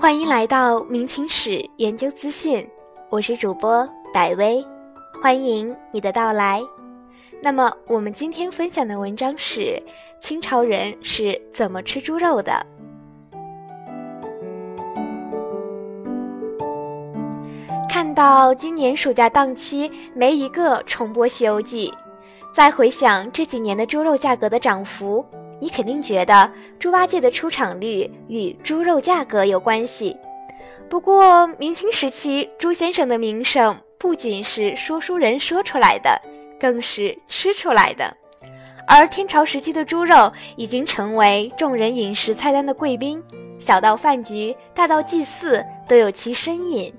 欢迎来到明清史研究资讯，我是主播百薇，欢迎你的到来。那么，我们今天分享的文章是清朝人是怎么吃猪肉的。看到今年暑假档期没一个重播《西游记》，再回想这几年的猪肉价格的涨幅。你肯定觉得猪八戒的出场率与猪肉价格有关系。不过，明清时期朱先生的名声不仅是说书人说出来的，更是吃出来的。而天朝时期的猪肉已经成为众人饮食菜单的贵宾，小到饭局，大到祭祀都有其身影。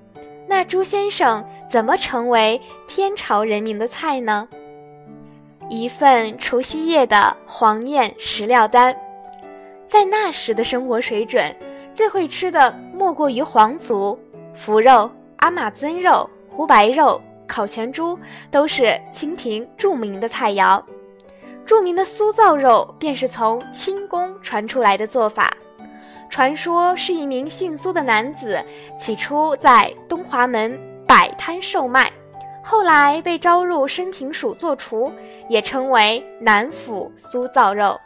那朱先生怎么成为天朝人民的菜呢？一份除夕夜的黄宴食料单，在那时的生活水准，最会吃的莫过于皇族、福肉、阿玛尊肉、胡白肉、烤全猪，都是清廷著名的菜肴。著名的酥造肉便是从清宫传出来的做法。传说是一名姓苏的男子，起初在东华门摆摊售卖。后来被招入申平署做厨，也称为南府酥造肉。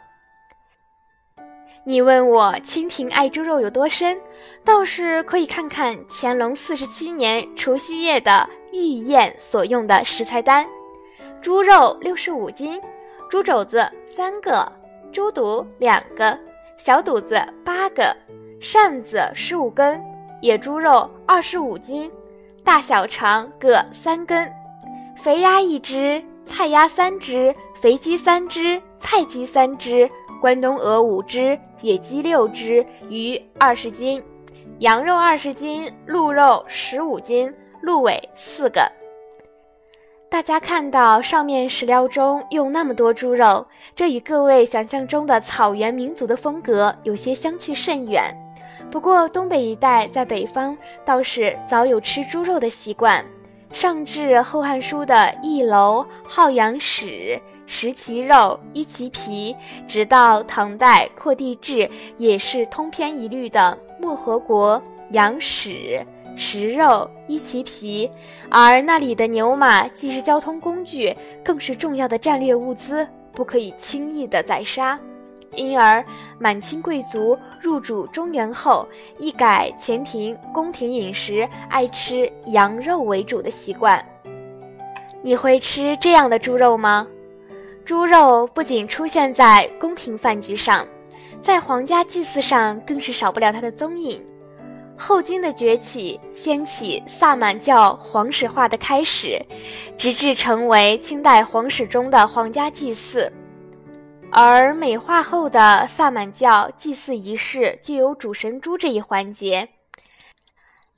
你问我清廷爱猪肉有多深，倒是可以看看乾隆四十七年除夕夜的御宴所用的食材单：猪肉六十五斤，猪肘子三个，猪肚两个，小肚子八个，扇子十五根，野猪肉二十五斤。大小肠各三根，肥鸭一只，菜鸭三只，肥鸡三只，菜鸡三只，关东鹅五只，野鸡六只，鱼二十斤，羊肉二十斤，鹿肉十五斤，鹿尾四个。大家看到上面食料中用那么多猪肉，这与各位想象中的草原民族的风格有些相去甚远。不过，东北一带在北方倒是早有吃猪肉的习惯，上至《后汉书》的一楼好羊豕，食其肉，依其皮，直到唐代扩地志也是通篇一律的漠河国羊豕，食肉，依其皮。而那里的牛马既是交通工具，更是重要的战略物资，不可以轻易的宰杀。因而，满清贵族入主中原后，一改前庭宫廷饮食爱吃羊肉为主的习惯。你会吃这样的猪肉吗？猪肉不仅出现在宫廷饭局上，在皇家祭祀上更是少不了它的踪影。后金的崛起，掀起萨满教皇室化的开始，直至成为清代皇室中的皇家祭祀。而美化后的萨满教祭祀仪式就有主神猪这一环节。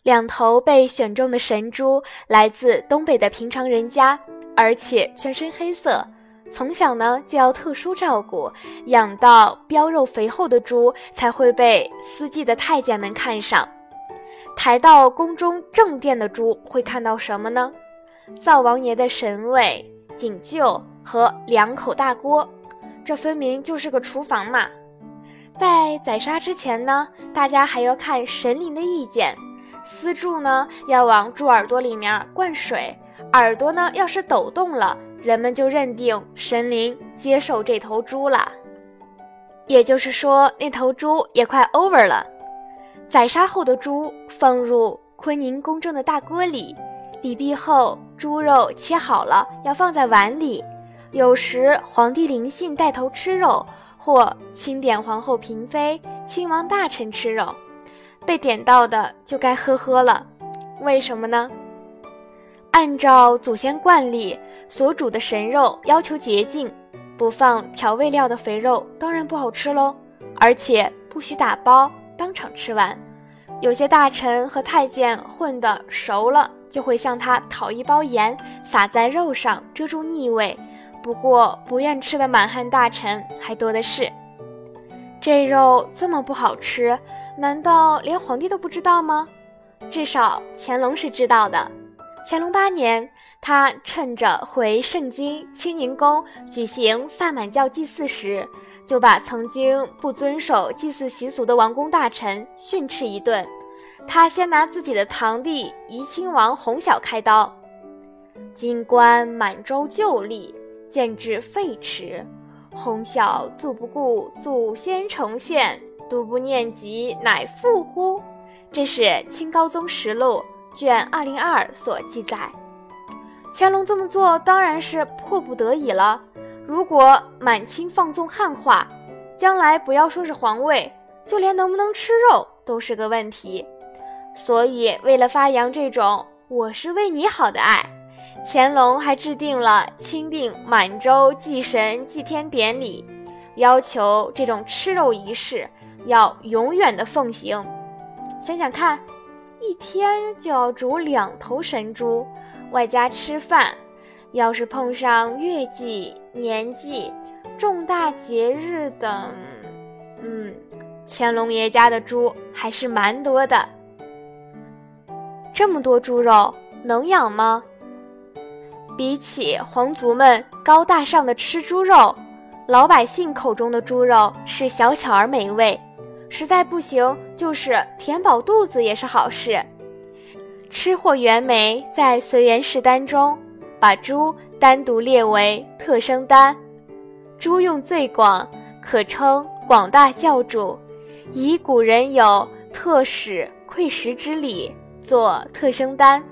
两头被选中的神猪来自东北的平常人家，而且全身黑色，从小呢就要特殊照顾，养到膘肉肥厚的猪才会被司祭的太监们看上。抬到宫中正殿的猪会看到什么呢？灶王爷的神位、井臼和两口大锅。这分明就是个厨房嘛！在宰杀之前呢，大家还要看神灵的意见。私柱呢要往猪耳朵里面灌水，耳朵呢要是抖动了，人们就认定神灵接受这头猪了。也就是说，那头猪也快 over 了。宰杀后的猪放入坤宁宫中的大锅里，礼毕后，猪肉切好了要放在碗里。有时皇帝临幸带头吃肉，或钦点皇后、嫔妃、亲王大臣吃肉，被点到的就该呵呵了。为什么呢？按照祖先惯例，所煮的神肉要求洁净，不放调味料的肥肉当然不好吃喽。而且不许打包，当场吃完。有些大臣和太监混得熟了，就会向他讨一包盐，撒在肉上遮住腻味。不过，不愿吃的满汉大臣还多的是。这肉这么不好吃，难道连皇帝都不知道吗？至少乾隆是知道的。乾隆八年，他趁着回盛京清宁宫举行萨满教祭祀时，就把曾经不遵守祭祀习俗的王公大臣训斥一顿，他先拿自己的堂弟怡亲王弘晓开刀。金官满洲旧历，见至废弛。哄笑祖不顾祖先重现，独不念及乃复乎？这是《清高宗实录》卷二零二所记载。乾隆这么做当然是迫不得已了。如果满清放纵汉化，将来不要说是皇位，就连能不能吃肉都是个问题。所以，为了发扬这种“我是为你好”的爱。乾隆还制定了钦定满洲祭神祭天典礼，要求这种吃肉仪式要永远的奉行。想想看，一天就要煮两头神猪，外加吃饭，要是碰上月祭、年祭、重大节日等，嗯，乾隆爷家的猪还是蛮多的。这么多猪肉能养吗？比起皇族们高大上的吃猪肉，老百姓口中的猪肉是小巧而美味，实在不行就是填饱肚子也是好事。吃货袁枚在《随园食单》中把猪单独列为特生单，猪用最广，可称广大教主，以古人有特使馈食之礼，作特生单。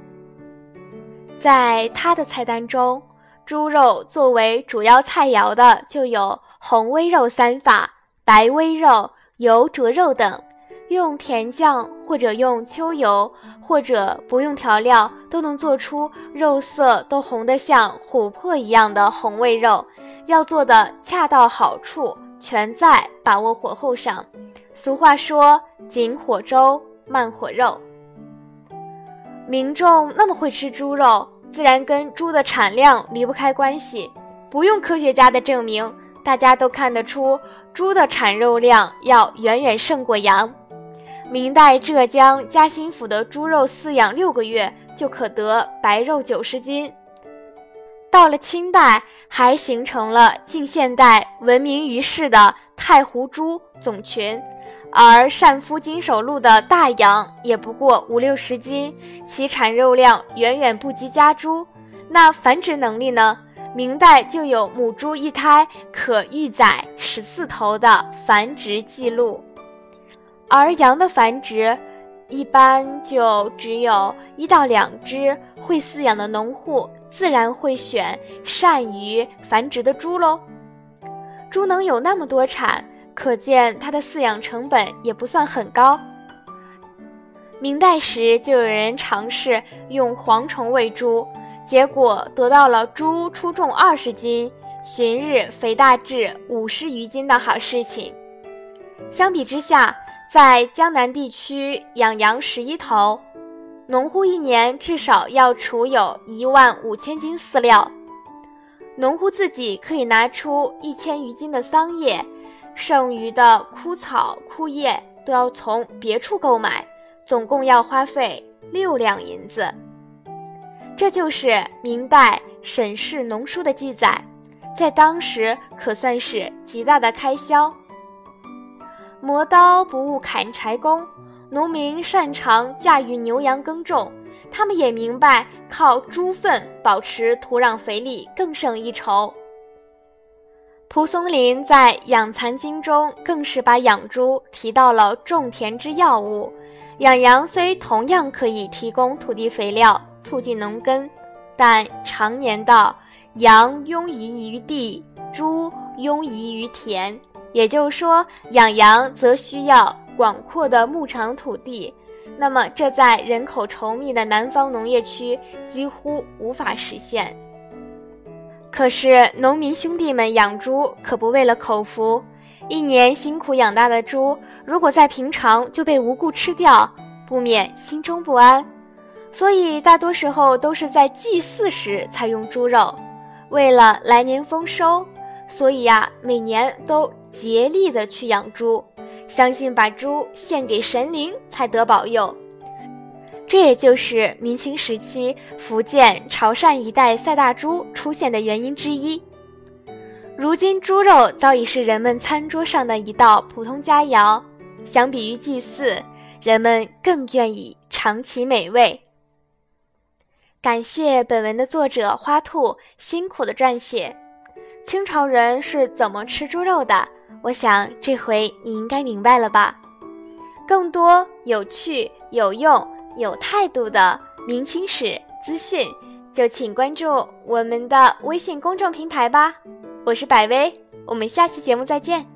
在他的菜单中，猪肉作为主要菜肴的就有红煨肉三法、白煨肉、油灼肉等。用甜酱或者用秋油，或者不用调料，都能做出肉色都红得像琥珀一样的红煨肉。要做的恰到好处，全在把握火候上。俗话说：“紧火粥，慢火肉。”民众那么会吃猪肉。自然跟猪的产量离不开关系，不用科学家的证明，大家都看得出猪的产肉量要远远胜过羊。明代浙江嘉兴府的猪肉饲养六个月就可得白肉九十斤，到了清代还形成了近现代闻名于世的太湖猪种群。而善夫金手录的大羊也不过五六十斤，其产肉量远远不及家猪。那繁殖能力呢？明代就有母猪一胎可育载十四头的繁殖记录，而羊的繁殖一般就只有一到两只。会饲养的农户自然会选善于繁殖的猪喽。猪能有那么多产。可见它的饲养成本也不算很高。明代时就有人尝试用蝗虫喂猪，结果得到了猪出重二十斤，旬日肥大至五十余斤的好事情。相比之下，在江南地区养羊十一头，农户一年至少要储有一万五千斤饲料，农户自己可以拿出一千余斤的桑叶。剩余的枯草枯叶都要从别处购买，总共要花费六两银子。这就是明代沈氏农书的记载，在当时可算是极大的开销。磨刀不误砍柴工，农民擅长驾驭牛羊耕种，他们也明白靠猪粪保持土壤肥力更胜一筹。蒲松龄在《养蚕经》中更是把养猪提到了种田之要务。养羊虽同样可以提供土地肥料，促进农耕，但常言道羊庸移于地，猪庸移于田。也就是说，养羊则需要广阔的牧场土地，那么这在人口稠密的南方农业区几乎无法实现。可是，农民兄弟们养猪可不为了口福，一年辛苦养大的猪，如果在平常就被无故吃掉，不免心中不安。所以，大多时候都是在祭祀时才用猪肉，为了来年丰收，所以呀，每年都竭力的去养猪，相信把猪献给神灵才得保佑。这也就是明清时期福建潮汕一带赛大猪出现的原因之一。如今，猪肉早已是人们餐桌上的一道普通佳肴。相比于祭祀，人们更愿意尝其美味。感谢本文的作者花兔辛苦的撰写。清朝人是怎么吃猪肉的？我想这回你应该明白了吧？更多有趣、有用、有态度的明清史资讯，就请关注我们的微信公众平台吧。我是百薇，我们下期节目再见。